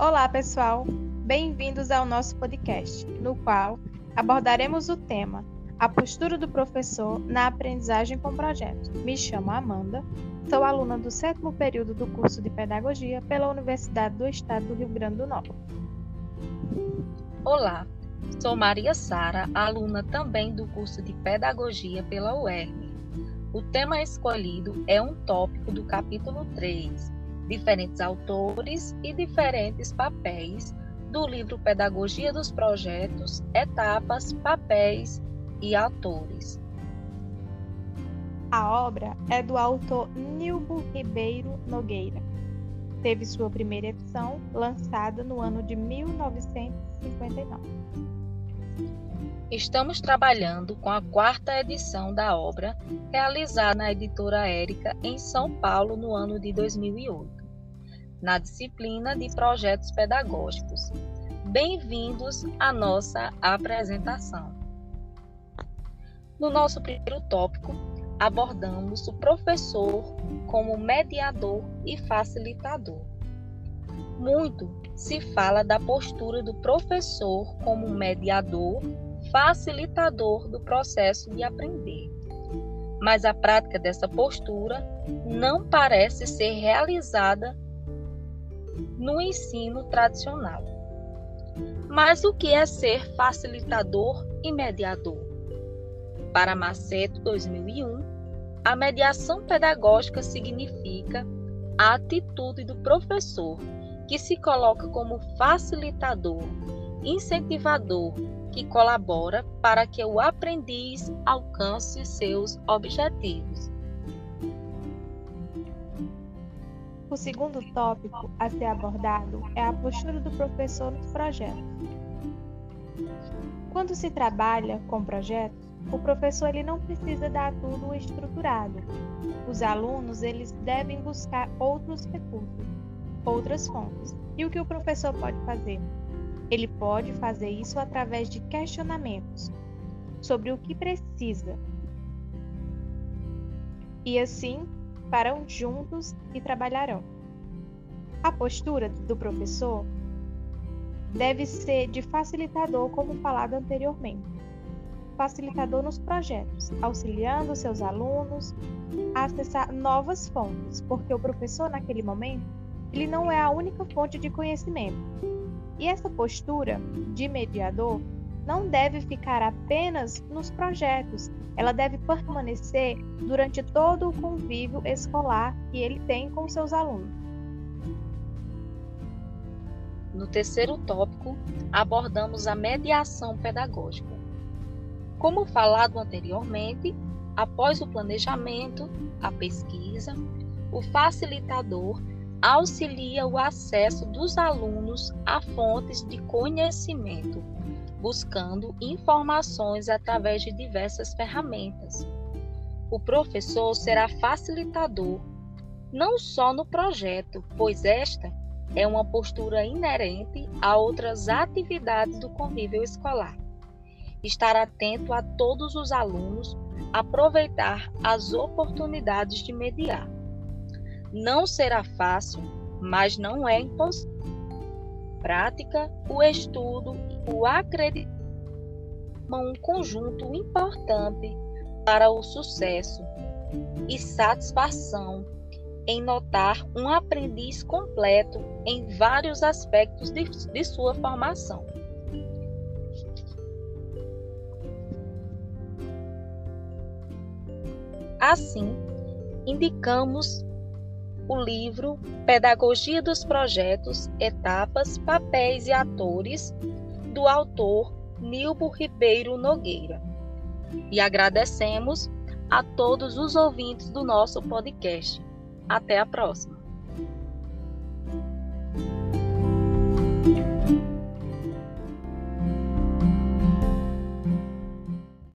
Olá, pessoal! Bem-vindos ao nosso podcast, no qual abordaremos o tema A postura do professor na aprendizagem com projetos. Me chamo Amanda, sou aluna do sétimo período do curso de Pedagogia pela Universidade do Estado do Rio Grande do Norte. Olá, sou Maria Sara, aluna também do curso de Pedagogia pela UERN. O tema escolhido é um tópico do capítulo 3, diferentes autores e diferentes papéis do livro Pedagogia dos Projetos, Etapas, Papéis e Autores. A obra é do autor Nilbo Ribeiro Nogueira. Teve sua primeira edição lançada no ano de 1959. Estamos trabalhando com a quarta edição da obra, realizada na editora Érica em São Paulo no ano de 2008 na disciplina de projetos pedagógicos. Bem-vindos à nossa apresentação. No nosso primeiro tópico, abordamos o professor como mediador e facilitador. Muito se fala da postura do professor como mediador, facilitador do processo de aprender. Mas a prática dessa postura não parece ser realizada no ensino tradicional. Mas o que é ser facilitador e mediador? Para Macedo 2001, a mediação pedagógica significa a atitude do professor que se coloca como facilitador, incentivador, que colabora para que o aprendiz alcance seus objetivos. O segundo tópico a ser abordado é a postura do professor nos projetos. Quando se trabalha com projetos, o professor ele não precisa dar tudo estruturado. Os alunos eles devem buscar outros recursos, outras fontes. E o que o professor pode fazer? Ele pode fazer isso através de questionamentos sobre o que precisa. E assim farão juntos e trabalharão. A postura do professor deve ser de facilitador, como falado anteriormente. Facilitador nos projetos, auxiliando seus alunos a acessar novas fontes, porque o professor, naquele momento, ele não é a única fonte de conhecimento. E essa postura de mediador não deve ficar apenas nos projetos, ela deve permanecer durante todo o convívio escolar que ele tem com seus alunos. No terceiro tópico, abordamos a mediação pedagógica. Como falado anteriormente, após o planejamento, a pesquisa, o facilitador auxilia o acesso dos alunos a fontes de conhecimento buscando informações através de diversas ferramentas. O professor será facilitador, não só no projeto, pois esta é uma postura inerente a outras atividades do convívio escolar. Estar atento a todos os alunos, aproveitar as oportunidades de mediar. Não será fácil, mas não é impossível. Prática, o estudo o acreditar um conjunto importante para o sucesso e satisfação em notar um aprendiz completo em vários aspectos de, de sua formação. Assim, indicamos o livro Pedagogia dos Projetos, Etapas, Papéis e Atores, do autor Nilbo Ribeiro Nogueira. E agradecemos a todos os ouvintes do nosso podcast. Até a próxima.